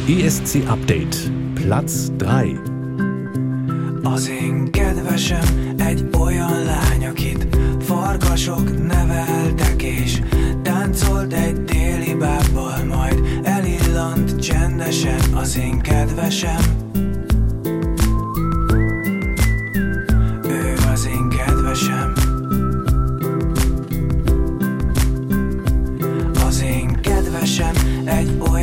ESC Update Platz 3 Az én kedvesem egy olyan lány, akit farkasok neveltek és táncolt egy déli bábbal, majd elillant csendesen az én kedvesem. Kedvesem. Az én kedvesem egy olyan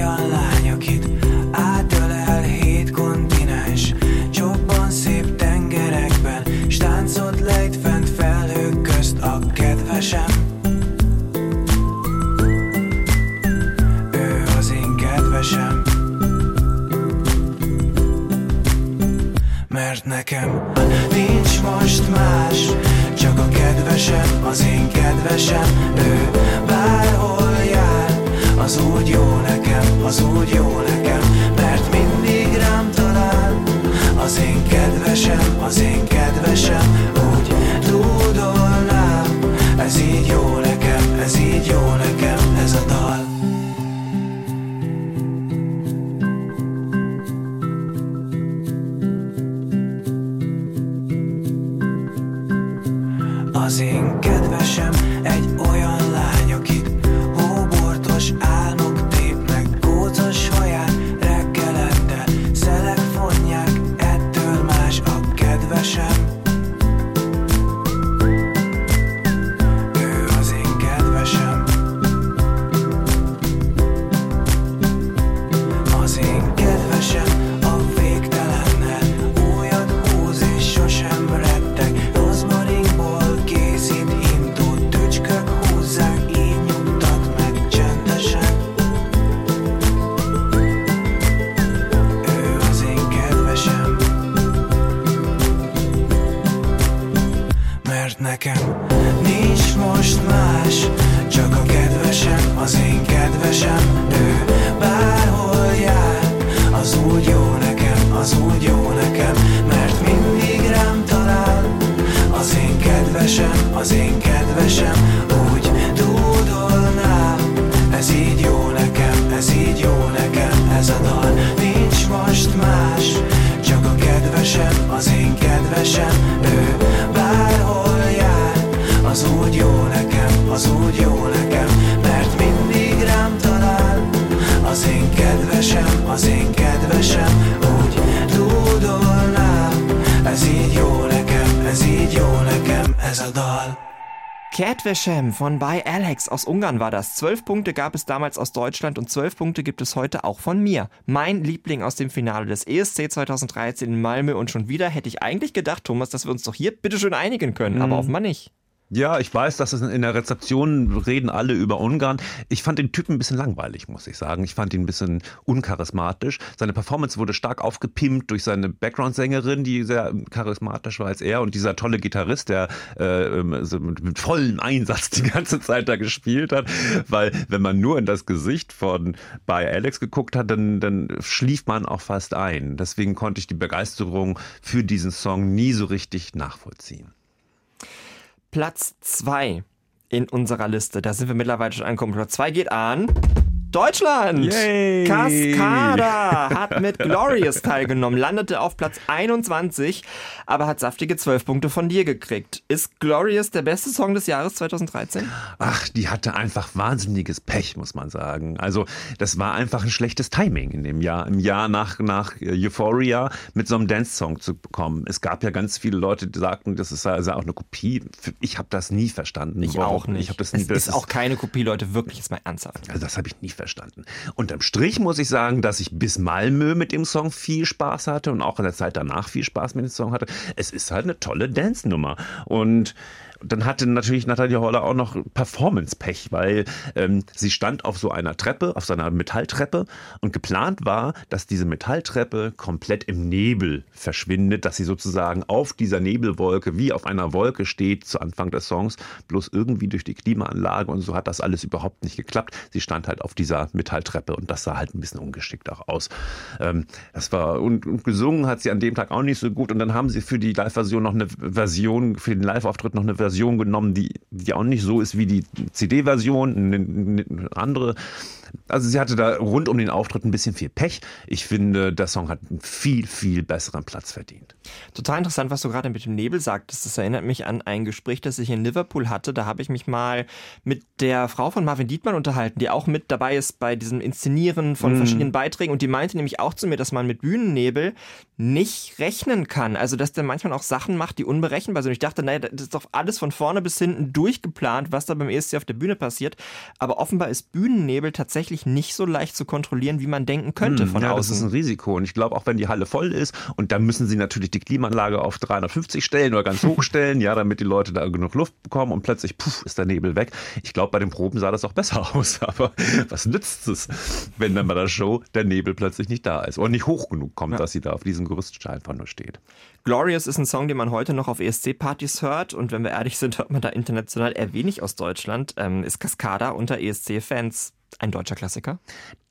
Mert nekem nincs most más Csak a kedvesem, az én kedvesem. Ő bárhol jár Az úgy jó nekem, az úgy jó nekem. Mert mindig rám talál Az én kedvesem, az én kedvesem. Úgy dúdolnám Ez így jó nekem, ez így jó nekem Catwashem von By Alex aus Ungarn war das. Zwölf Punkte gab es damals aus Deutschland und zwölf Punkte gibt es heute auch von mir. Mein Liebling aus dem Finale des ESC 2013 in Malmö und schon wieder hätte ich eigentlich gedacht, Thomas, dass wir uns doch hier bitteschön einigen können, aber offenbar nicht. Ja, ich weiß, dass es in der Rezeption reden alle über Ungarn. Ich fand den Typen ein bisschen langweilig, muss ich sagen. Ich fand ihn ein bisschen uncharismatisch. Seine Performance wurde stark aufgepimpt durch seine Background-Sängerin, die sehr charismatisch war als er und dieser tolle Gitarrist, der äh, so mit, mit vollem Einsatz die ganze Zeit da gespielt hat. Weil wenn man nur in das Gesicht von By Alex geguckt hat, dann, dann schlief man auch fast ein. Deswegen konnte ich die Begeisterung für diesen Song nie so richtig nachvollziehen. Platz 2 in unserer Liste. Da sind wir mittlerweile schon angekommen. Platz 2 geht an Deutschland. Yay. Cascada hat mit Glorious teilgenommen, landete auf Platz 21, aber hat saftige 12 Punkte von dir gekriegt. Ist Glorious der beste Song des Jahres 2013? Ach, die hatte einfach wahnsinniges Pech, muss man sagen. Also, das war einfach ein schlechtes Timing in dem Jahr, im Jahr nach, nach Euphoria mit so einem Dance-Song zu bekommen. Es gab ja ganz viele Leute, die sagten, das ist also auch eine Kopie. Ich habe das nie verstanden. Ich Warum? auch nicht. Ich das nie. es das ist auch keine Kopie, Leute, wirklich jetzt mal ernsthaft. Also das habe ich nie verstanden. Unterm Strich muss ich sagen, dass ich bis Malmö mit dem Song viel Spaß hatte und auch in der Zeit danach viel Spaß mit dem Song hatte. Es ist halt eine tolle Dance-Nummer. Und dann hatte natürlich Natalia Holler auch noch Performance-Pech, weil ähm, sie stand auf so einer Treppe, auf so einer Metalltreppe und geplant war, dass diese Metalltreppe komplett im Nebel verschwindet, dass sie sozusagen auf dieser Nebelwolke wie auf einer Wolke steht zu Anfang des Songs, bloß irgendwie durch die Klimaanlage und so hat das alles überhaupt nicht geklappt. Sie stand halt auf dieser Metalltreppe und das sah halt ein bisschen ungeschickt auch aus. Ähm, das war und, und gesungen hat sie an dem Tag auch nicht so gut und dann haben sie für die Live-Version noch eine Version, für den Live-Auftritt noch eine Version genommen, die, die auch nicht so ist wie die CD-Version, eine, eine andere. Also sie hatte da rund um den Auftritt ein bisschen viel Pech. Ich finde, der Song hat einen viel, viel besseren Platz verdient. Total interessant, was du gerade mit dem Nebel sagtest. Das erinnert mich an ein Gespräch, das ich in Liverpool hatte. Da habe ich mich mal mit der Frau von Marvin Dietmann unterhalten, die auch mit dabei ist bei diesem Inszenieren von verschiedenen Beiträgen. Und die meinte nämlich auch zu mir, dass man mit Bühnennebel nicht rechnen kann. Also, dass der manchmal auch Sachen macht, die unberechenbar sind. Und ich dachte, naja, das ist doch alles von vorne bis hinten durchgeplant, was da beim ESC auf der Bühne passiert. Aber offenbar ist Bühnennebel tatsächlich nicht so leicht zu kontrollieren, wie man denken könnte von Hm, ja, das ist außen. ein Risiko. Und ich glaube, auch wenn die Halle voll ist, und da müssen sie natürlich die Klimaanlage auf 350 stellen oder ganz hoch stellen, ja, damit die Leute da genug Luft bekommen und plötzlich, puff, ist der Nebel weg. Ich glaube, bei den Proben sah das auch besser aus. Aber was nützt es, wenn dann bei der Show der Nebel plötzlich nicht da ist oder nicht hoch genug kommt, dass sie da auf diesem Gerüststein einfach nur steht. Glorious ist ein Song, den man heute noch auf ESC-Partys hört. Und wenn wir ehrlich sind, hört man da international eher wenig aus Deutschland. Ähm, ist Cascada unter ESC-Fans ein deutscher Klassiker?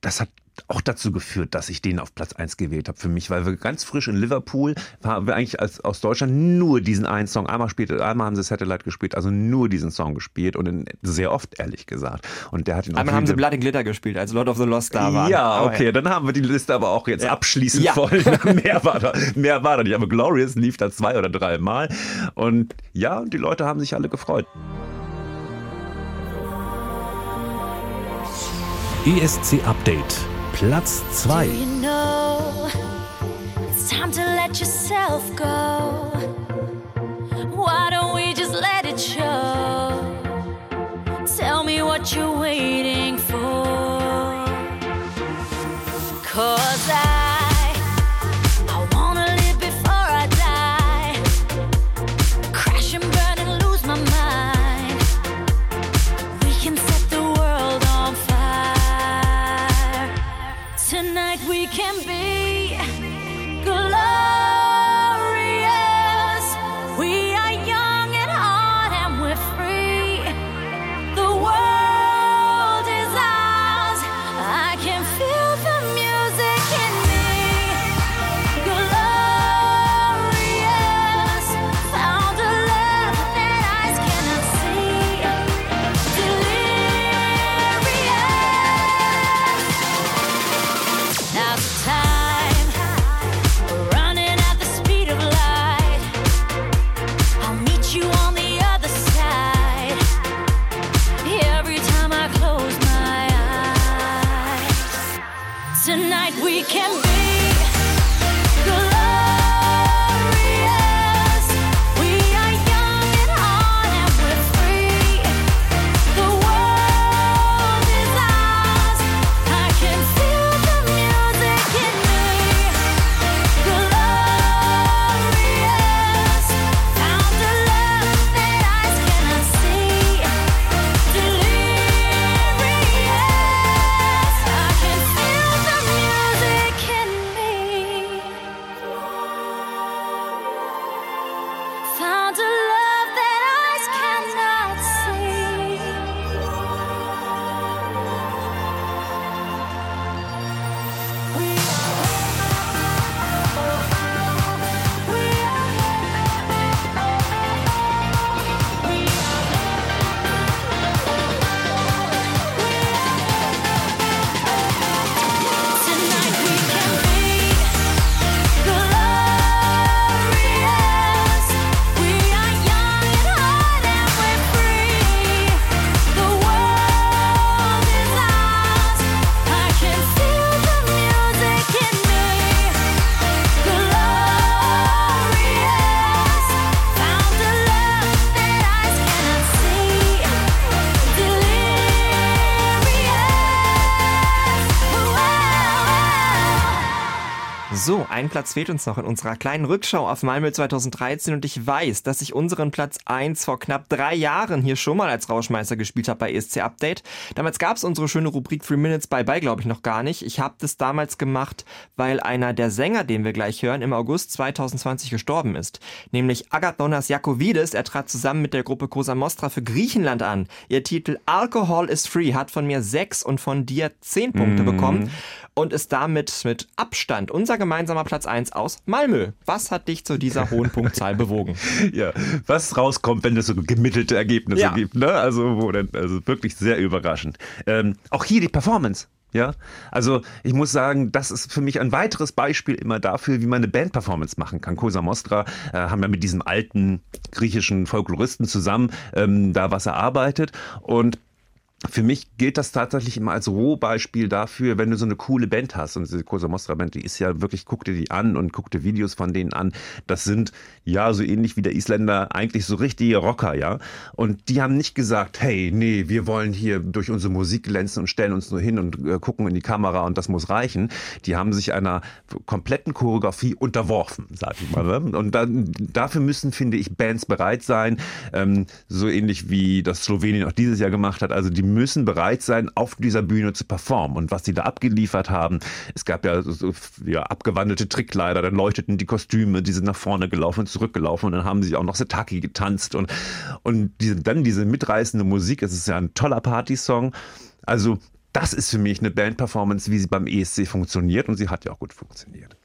das hat auch dazu geführt, dass ich den auf Platz 1 gewählt habe für mich, weil wir ganz frisch in Liverpool haben wir eigentlich als, aus Deutschland nur diesen einen Song. Einmal spielt, einmal haben sie Satellite gespielt, also nur diesen Song gespielt und in, sehr oft, ehrlich gesagt. Und der hat ihn Einmal haben sie viele- Blood and Glitter gespielt, als Lord of the Lost da waren. Ja, Aber okay, dann haben wir die Liste aber auch jetzt Ja. abschließend Ja. voll. mehr, war da, mehr war da nicht. Aber Glorious lief da zwei oder drei Mal. Und ja, und die Leute haben sich alle gefreut. ESC Update. Platz 2. You know it's time to let yourself go? Why don't we just let it show? Tell me what you're waiting Platz fehlt uns noch in unserer kleinen Rückschau auf Malmö 2013 und ich weiß, dass ich unseren Platz 1 vor knapp drei Jahren hier schon mal als Rauschmeister gespielt habe bei ESC Update. Damals gab es unsere schöne Rubrik Three Minutes Bye Bye, glaube ich, noch gar nicht. Ich habe das damals gemacht, weil einer der Sänger, den wir gleich hören, im August 2020 gestorben ist. Nämlich Agathоnas Jakovidis. Er trat zusammen mit der Gruppe Cosa Mostra für Griechenland an. Ihr Titel Alcohol is Free hat von mir sechs und von dir zehn Punkte bekommen und ist damit mit Abstand unser gemeinsamer Platz 1 aus Malmö. Was hat dich zu dieser hohen Punktzahl bewogen? Ja, was rauskommt, wenn es so gemittelte Ergebnisse Ja. gibt, ne? Also, wo dann, also wirklich sehr überraschend. Ähm, auch hier die Performance. Ja, also ich muss sagen, das ist für mich ein weiteres Beispiel immer dafür, wie man eine Band-Performance machen kann. Cosa Mostra äh, haben ja mit diesem alten griechischen Folkloristen zusammen ähm, da was erarbeitet und für mich gilt das tatsächlich immer als Rohbeispiel dafür, wenn du so eine coole Band hast. Und diese Cosa Mostra Band, die ist ja wirklich, guck dir die an und guck dir Videos von denen an. Das sind ja so ähnlich wie der Isländer eigentlich so richtige Rocker, ja. Und die haben nicht gesagt, hey, nee, wir wollen hier durch unsere Musik glänzen und stellen uns nur hin und äh, gucken in die Kamera und das muss reichen. Die haben sich einer kompletten Choreografie unterworfen, sag ich mal. Ne? Und dann, dafür müssen, finde ich, Bands bereit sein, ähm, so ähnlich wie das Slowenien auch dieses Jahr gemacht hat. Also die müssen bereit sein, auf dieser Bühne zu performen. Und was sie da abgeliefert haben, es gab ja so, ja, abgewandelte Trickkleider, dann leuchteten die Kostüme, die sind nach vorne gelaufen und zurückgelaufen und dann haben sie auch noch Setaki getanzt und, und diese, dann diese mitreißende Musik, es ist ja ein toller Partysong. Also das ist für mich eine Band-Performance, wie sie beim ESC funktioniert und sie hat ja auch gut funktioniert.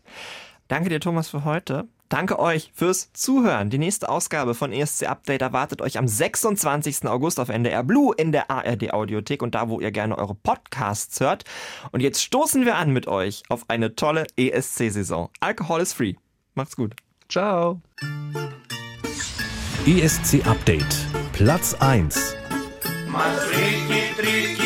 Danke dir, Thomas, für heute. Danke euch fürs Zuhören. Die nächste Ausgabe von ESC Update erwartet euch am 26. August auf NDR Blue in der ARD Audiothek und da, wo ihr gerne eure Podcasts hört. Und jetzt stoßen wir an mit euch auf eine tolle ESC-Saison. Alkohol is free. Macht's gut. Ciao. ESC Update. Platz 1. Macht's richtig, richtig.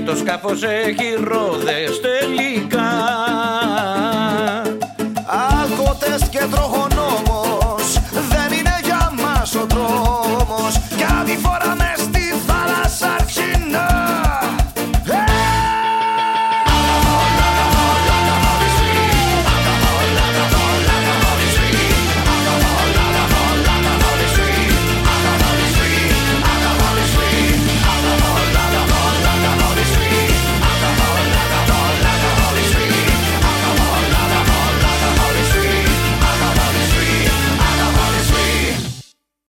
Και το σκάφος έχει ρόδες τελικά